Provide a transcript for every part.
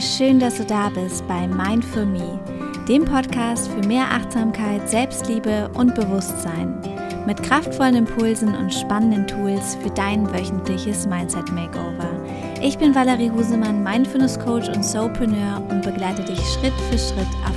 Schön, dass du da bist bei Mindful Me, dem Podcast für mehr Achtsamkeit, Selbstliebe und Bewusstsein. Mit kraftvollen Impulsen und spannenden Tools für dein wöchentliches Mindset Makeover. Ich bin Valerie Husemann, Mindfulness Coach und Soulpreneur und begleite dich Schritt für Schritt auf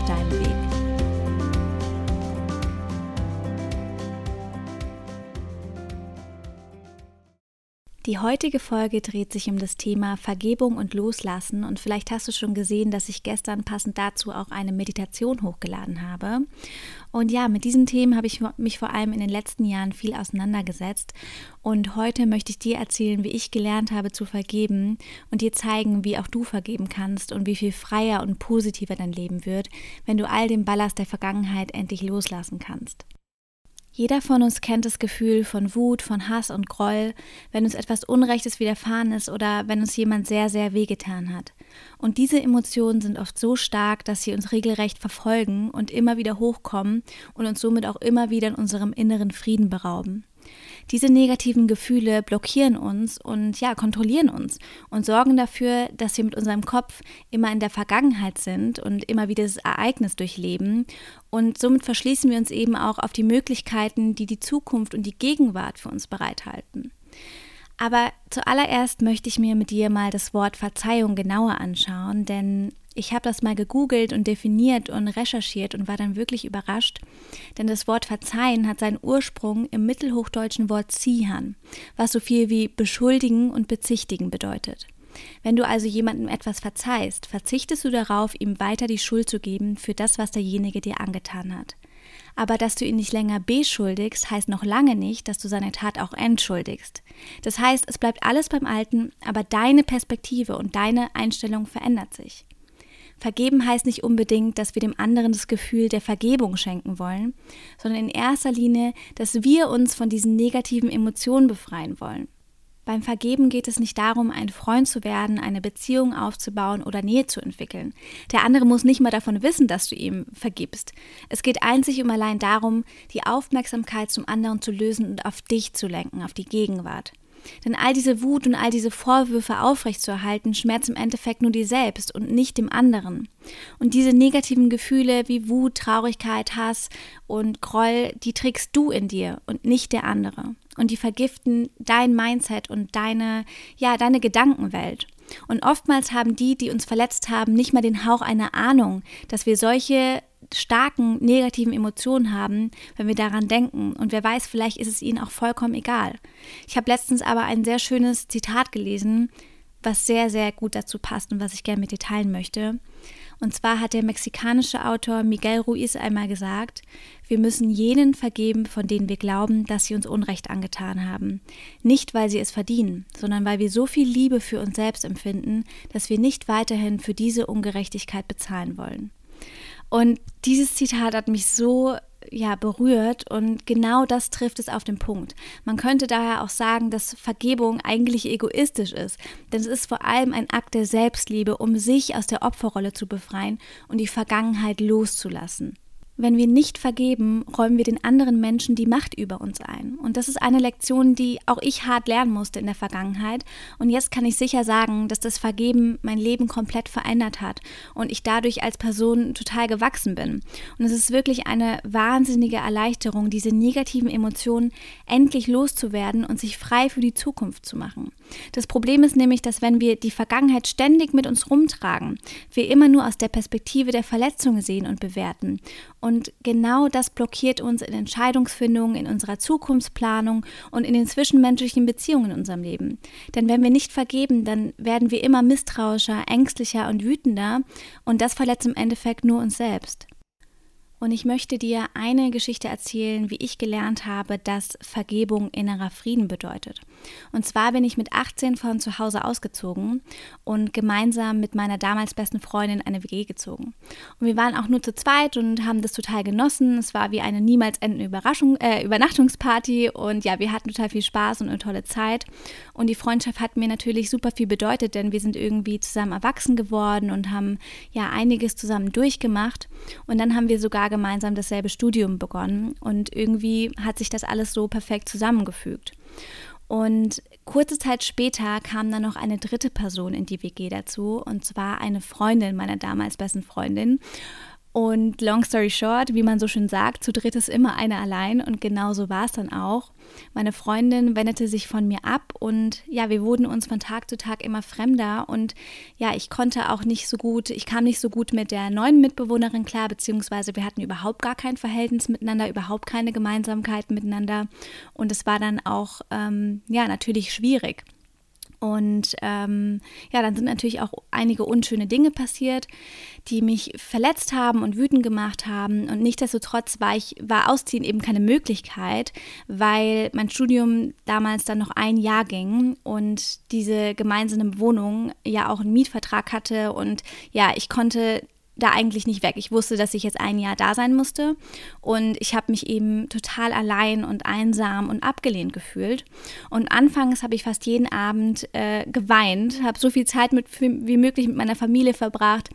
Die heutige Folge dreht sich um das Thema Vergebung und Loslassen und vielleicht hast du schon gesehen, dass ich gestern passend dazu auch eine Meditation hochgeladen habe. Und ja, mit diesen Themen habe ich mich vor allem in den letzten Jahren viel auseinandergesetzt und heute möchte ich dir erzählen, wie ich gelernt habe zu vergeben und dir zeigen, wie auch du vergeben kannst und wie viel freier und positiver dein Leben wird, wenn du all den Ballast der Vergangenheit endlich loslassen kannst. Jeder von uns kennt das Gefühl von Wut, von Hass und Groll, wenn uns etwas Unrechtes widerfahren ist oder wenn uns jemand sehr, sehr wehgetan hat. Und diese Emotionen sind oft so stark, dass sie uns regelrecht verfolgen und immer wieder hochkommen und uns somit auch immer wieder in unserem inneren Frieden berauben. Diese negativen Gefühle blockieren uns und ja, kontrollieren uns und sorgen dafür, dass wir mit unserem Kopf immer in der Vergangenheit sind und immer wieder das Ereignis durchleben. Und somit verschließen wir uns eben auch auf die Möglichkeiten, die die Zukunft und die Gegenwart für uns bereithalten. Aber zuallererst möchte ich mir mit dir mal das Wort Verzeihung genauer anschauen, denn ich habe das mal gegoogelt und definiert und recherchiert und war dann wirklich überrascht, denn das Wort verzeihen hat seinen Ursprung im mittelhochdeutschen Wort ziehern, was so viel wie beschuldigen und bezichtigen bedeutet. Wenn du also jemandem etwas verzeihst, verzichtest du darauf, ihm weiter die Schuld zu geben für das, was derjenige dir angetan hat. Aber dass du ihn nicht länger beschuldigst, heißt noch lange nicht, dass du seine Tat auch entschuldigst. Das heißt, es bleibt alles beim Alten, aber deine Perspektive und deine Einstellung verändert sich. Vergeben heißt nicht unbedingt, dass wir dem anderen das Gefühl der Vergebung schenken wollen, sondern in erster Linie, dass wir uns von diesen negativen Emotionen befreien wollen. Beim Vergeben geht es nicht darum, ein Freund zu werden, eine Beziehung aufzubauen oder Nähe zu entwickeln. Der andere muss nicht mal davon wissen, dass du ihm vergibst. Es geht einzig und allein darum, die Aufmerksamkeit zum anderen zu lösen und auf dich zu lenken, auf die Gegenwart. Denn all diese Wut und all diese Vorwürfe aufrechtzuerhalten, schmerzt im Endeffekt nur dir selbst und nicht dem anderen. Und diese negativen Gefühle wie Wut, Traurigkeit, Hass und Groll, die trägst du in dir und nicht der andere. Und die vergiften dein Mindset und deine, ja, deine Gedankenwelt. Und oftmals haben die, die uns verletzt haben, nicht mal den Hauch einer Ahnung, dass wir solche starken negativen Emotionen haben, wenn wir daran denken. Und wer weiß, vielleicht ist es ihnen auch vollkommen egal. Ich habe letztens aber ein sehr schönes Zitat gelesen, was sehr, sehr gut dazu passt und was ich gerne mit dir teilen möchte. Und zwar hat der mexikanische Autor Miguel Ruiz einmal gesagt, wir müssen jenen vergeben, von denen wir glauben, dass sie uns Unrecht angetan haben. Nicht, weil sie es verdienen, sondern weil wir so viel Liebe für uns selbst empfinden, dass wir nicht weiterhin für diese Ungerechtigkeit bezahlen wollen. Und dieses Zitat hat mich so ja, berührt und genau das trifft es auf den Punkt. Man könnte daher auch sagen, dass Vergebung eigentlich egoistisch ist, denn es ist vor allem ein Akt der Selbstliebe, um sich aus der Opferrolle zu befreien und die Vergangenheit loszulassen. Wenn wir nicht vergeben, räumen wir den anderen Menschen die Macht über uns ein. Und das ist eine Lektion, die auch ich hart lernen musste in der Vergangenheit. Und jetzt kann ich sicher sagen, dass das Vergeben mein Leben komplett verändert hat und ich dadurch als Person total gewachsen bin. Und es ist wirklich eine wahnsinnige Erleichterung, diese negativen Emotionen endlich loszuwerden und sich frei für die Zukunft zu machen. Das Problem ist nämlich, dass wenn wir die Vergangenheit ständig mit uns rumtragen, wir immer nur aus der Perspektive der Verletzung sehen und bewerten. Und genau das blockiert uns in Entscheidungsfindungen, in unserer Zukunftsplanung und in den zwischenmenschlichen Beziehungen in unserem Leben. Denn wenn wir nicht vergeben, dann werden wir immer misstrauischer, ängstlicher und wütender und das verletzt im Endeffekt nur uns selbst. Und ich möchte dir eine Geschichte erzählen, wie ich gelernt habe, dass Vergebung innerer Frieden bedeutet. Und zwar bin ich mit 18 von zu Hause ausgezogen und gemeinsam mit meiner damals besten Freundin eine WG gezogen. Und wir waren auch nur zu zweit und haben das total genossen. Es war wie eine niemals endende Überraschung, äh, Übernachtungsparty und ja, wir hatten total viel Spaß und eine tolle Zeit. Und die Freundschaft hat mir natürlich super viel bedeutet, denn wir sind irgendwie zusammen erwachsen geworden und haben ja einiges zusammen durchgemacht. Und dann haben wir sogar gemeinsam dasselbe Studium begonnen und irgendwie hat sich das alles so perfekt zusammengefügt. Und kurze Zeit später kam dann noch eine dritte Person in die WG dazu, und zwar eine Freundin meiner damals besten Freundin. Und long story short, wie man so schön sagt, zu dritt ist immer einer allein und genau so war es dann auch. Meine Freundin wendete sich von mir ab und ja, wir wurden uns von Tag zu Tag immer fremder und ja, ich konnte auch nicht so gut, ich kam nicht so gut mit der neuen Mitbewohnerin klar, beziehungsweise wir hatten überhaupt gar kein Verhältnis miteinander, überhaupt keine Gemeinsamkeit miteinander und es war dann auch ähm, ja natürlich schwierig. Und ähm, ja, dann sind natürlich auch einige unschöne Dinge passiert, die mich verletzt haben und wütend gemacht haben. Und nichtsdestotrotz war ich, war Ausziehen eben keine Möglichkeit, weil mein Studium damals dann noch ein Jahr ging und diese gemeinsame Wohnung ja auch einen Mietvertrag hatte. Und ja, ich konnte da eigentlich nicht weg. Ich wusste, dass ich jetzt ein Jahr da sein musste und ich habe mich eben total allein und einsam und abgelehnt gefühlt. Und anfangs habe ich fast jeden Abend äh, geweint, habe so viel Zeit mit, wie möglich mit meiner Familie verbracht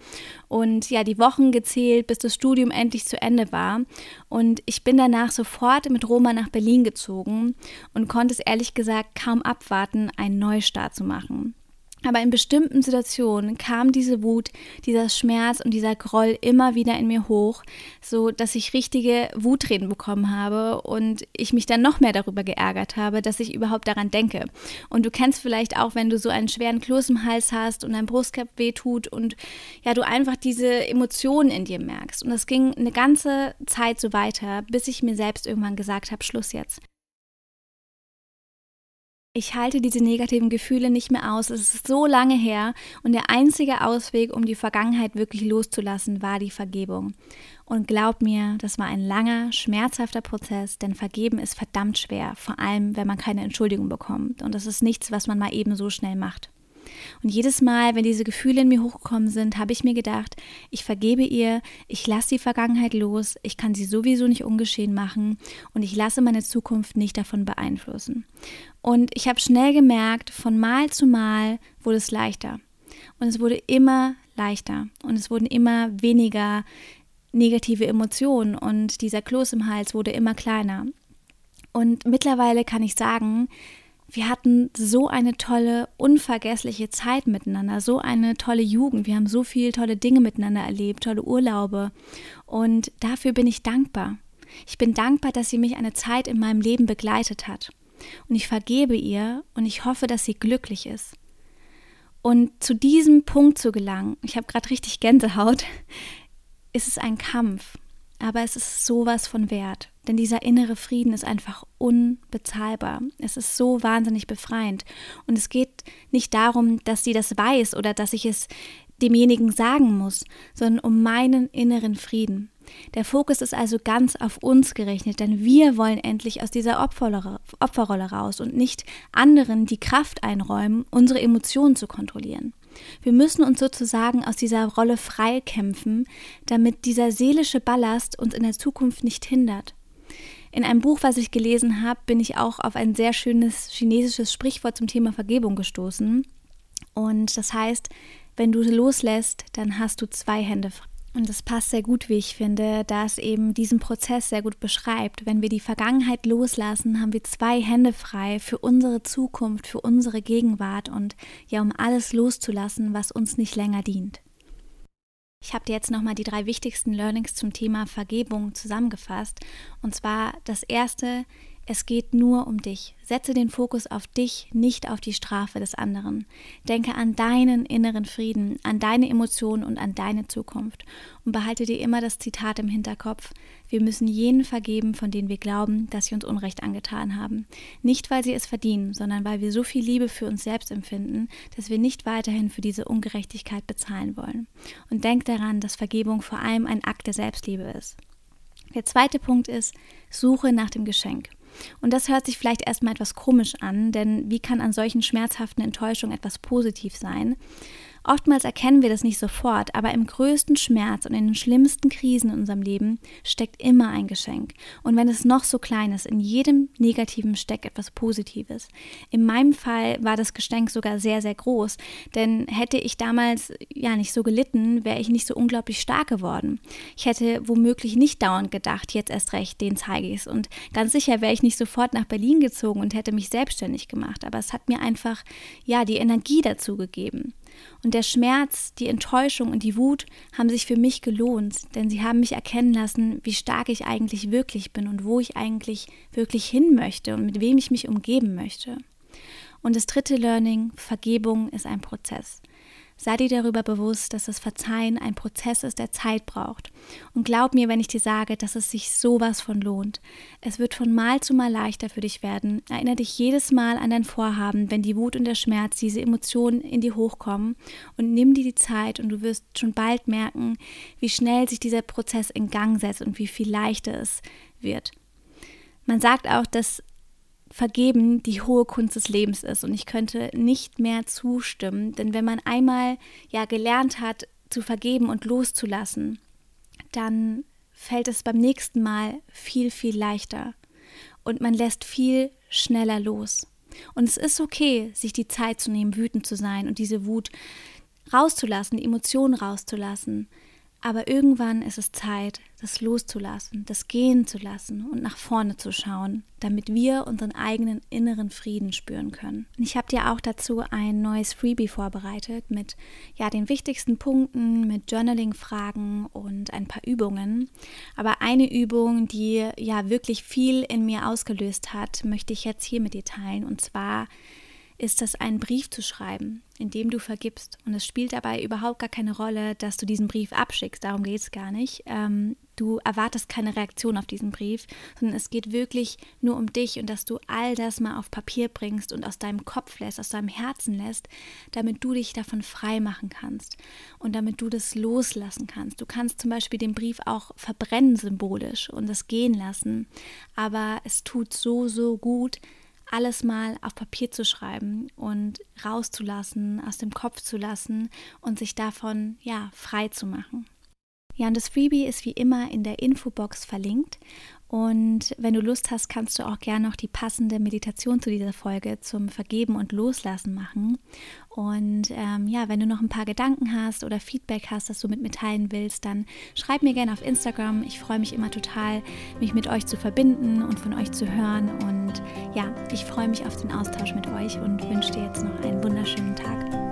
und ja, die Wochen gezählt, bis das Studium endlich zu Ende war. Und ich bin danach sofort mit Roma nach Berlin gezogen und konnte es ehrlich gesagt kaum abwarten, einen Neustart zu machen. Aber in bestimmten Situationen kam diese Wut, dieser Schmerz und dieser Groll immer wieder in mir hoch, so dass ich richtige Wutreden bekommen habe und ich mich dann noch mehr darüber geärgert habe, dass ich überhaupt daran denke. Und du kennst vielleicht auch, wenn du so einen schweren Kloß im Hals hast und dein Brustkorb wehtut und ja, du einfach diese Emotionen in dir merkst. Und das ging eine ganze Zeit so weiter, bis ich mir selbst irgendwann gesagt habe, Schluss jetzt ich halte diese negativen Gefühle nicht mehr aus. Es ist so lange her und der einzige Ausweg, um die Vergangenheit wirklich loszulassen, war die Vergebung. Und glaub mir, das war ein langer, schmerzhafter Prozess, denn vergeben ist verdammt schwer, vor allem wenn man keine Entschuldigung bekommt. Und das ist nichts, was man mal eben so schnell macht. Und jedes Mal, wenn diese Gefühle in mir hochgekommen sind, habe ich mir gedacht, ich vergebe ihr, ich lasse die Vergangenheit los, ich kann sie sowieso nicht ungeschehen machen und ich lasse meine Zukunft nicht davon beeinflussen. Und ich habe schnell gemerkt, von Mal zu Mal wurde es leichter. Und es wurde immer leichter und es wurden immer weniger negative Emotionen und dieser Kloß im Hals wurde immer kleiner. Und mittlerweile kann ich sagen, wir hatten so eine tolle, unvergessliche Zeit miteinander, so eine tolle Jugend. Wir haben so viele tolle Dinge miteinander erlebt, tolle Urlaube. Und dafür bin ich dankbar. Ich bin dankbar, dass sie mich eine Zeit in meinem Leben begleitet hat. Und ich vergebe ihr und ich hoffe, dass sie glücklich ist. Und zu diesem Punkt zu gelangen, ich habe gerade richtig Gänsehaut, ist es ein Kampf. Aber es ist sowas von wert. Denn dieser innere Frieden ist einfach unbezahlbar. Es ist so wahnsinnig befreiend. Und es geht nicht darum, dass sie das weiß oder dass ich es demjenigen sagen muss, sondern um meinen inneren Frieden. Der Fokus ist also ganz auf uns gerichtet, denn wir wollen endlich aus dieser Opferrolle raus und nicht anderen die Kraft einräumen, unsere Emotionen zu kontrollieren. Wir müssen uns sozusagen aus dieser Rolle freikämpfen, damit dieser seelische Ballast uns in der Zukunft nicht hindert. In einem Buch, was ich gelesen habe, bin ich auch auf ein sehr schönes chinesisches Sprichwort zum Thema Vergebung gestoßen. Und das heißt, wenn du loslässt, dann hast du zwei Hände frei. Und das passt sehr gut, wie ich finde, da es eben diesen Prozess sehr gut beschreibt. Wenn wir die Vergangenheit loslassen, haben wir zwei Hände frei für unsere Zukunft, für unsere Gegenwart und ja, um alles loszulassen, was uns nicht länger dient. Ich habe dir jetzt nochmal die drei wichtigsten Learnings zum Thema Vergebung zusammengefasst. Und zwar das erste, es geht nur um dich. Setze den Fokus auf dich, nicht auf die Strafe des anderen. Denke an deinen inneren Frieden, an deine Emotionen und an deine Zukunft. Und behalte dir immer das Zitat im Hinterkopf. Wir müssen jenen vergeben, von denen wir glauben, dass sie uns Unrecht angetan haben. Nicht, weil sie es verdienen, sondern weil wir so viel Liebe für uns selbst empfinden, dass wir nicht weiterhin für diese Ungerechtigkeit bezahlen wollen. Und denk daran, dass Vergebung vor allem ein Akt der Selbstliebe ist. Der zweite Punkt ist, suche nach dem Geschenk. Und das hört sich vielleicht erstmal etwas komisch an, denn wie kann an solchen schmerzhaften Enttäuschungen etwas positiv sein? Oftmals erkennen wir das nicht sofort, aber im größten Schmerz und in den schlimmsten Krisen in unserem Leben steckt immer ein Geschenk. Und wenn es noch so klein ist, in jedem Negativen steckt etwas Positives. In meinem Fall war das Geschenk sogar sehr, sehr groß, denn hätte ich damals ja nicht so gelitten, wäre ich nicht so unglaublich stark geworden. Ich hätte womöglich nicht dauernd gedacht, jetzt erst recht, den zeige ich es. Und ganz sicher wäre ich nicht sofort nach Berlin gezogen und hätte mich selbstständig gemacht. Aber es hat mir einfach ja die Energie dazu gegeben. Und der Schmerz, die Enttäuschung und die Wut haben sich für mich gelohnt, denn sie haben mich erkennen lassen, wie stark ich eigentlich wirklich bin und wo ich eigentlich wirklich hin möchte und mit wem ich mich umgeben möchte. Und das dritte Learning, Vergebung ist ein Prozess. Sei dir darüber bewusst, dass das Verzeihen ein Prozess ist, der Zeit braucht. Und glaub mir, wenn ich dir sage, dass es sich sowas von lohnt. Es wird von Mal zu Mal leichter für dich werden. Erinnere dich jedes Mal an dein Vorhaben, wenn die Wut und der Schmerz, diese Emotionen in dir hochkommen. Und nimm dir die Zeit und du wirst schon bald merken, wie schnell sich dieser Prozess in Gang setzt und wie viel leichter es wird. Man sagt auch, dass Vergeben die hohe Kunst des Lebens ist. Und ich könnte nicht mehr zustimmen, denn wenn man einmal ja gelernt hat, zu vergeben und loszulassen, dann fällt es beim nächsten Mal viel, viel leichter. Und man lässt viel schneller los. Und es ist okay, sich die Zeit zu nehmen, wütend zu sein und diese Wut rauszulassen, die Emotionen rauszulassen. Aber irgendwann ist es Zeit, das loszulassen, das gehen zu lassen und nach vorne zu schauen, damit wir unseren eigenen inneren Frieden spüren können. Und ich habe dir auch dazu ein neues Freebie vorbereitet mit ja den wichtigsten Punkten, mit Journaling-Fragen und ein paar Übungen. Aber eine Übung, die ja wirklich viel in mir ausgelöst hat, möchte ich jetzt hier mit dir teilen. Und zwar ist das, einen Brief zu schreiben, in dem du vergibst. Und es spielt dabei überhaupt gar keine Rolle, dass du diesen Brief abschickst. Darum geht es gar nicht. Ähm, du erwartest keine Reaktion auf diesen Brief, sondern es geht wirklich nur um dich und dass du all das mal auf Papier bringst und aus deinem Kopf lässt, aus deinem Herzen lässt, damit du dich davon frei machen kannst und damit du das loslassen kannst. Du kannst zum Beispiel den Brief auch verbrennen symbolisch und das gehen lassen. Aber es tut so, so gut, alles mal auf Papier zu schreiben und rauszulassen, aus dem Kopf zu lassen und sich davon ja frei zu machen. Ja, und das Freebie ist wie immer in der Infobox verlinkt. Und wenn du Lust hast, kannst du auch gerne noch die passende Meditation zu dieser Folge zum Vergeben und Loslassen machen. Und ähm, ja, wenn du noch ein paar Gedanken hast oder Feedback hast, das du mit mir teilen willst, dann schreib mir gerne auf Instagram. Ich freue mich immer total, mich mit euch zu verbinden und von euch zu hören. Und ja, ich freue mich auf den Austausch mit euch und wünsche dir jetzt noch einen wunderschönen Tag.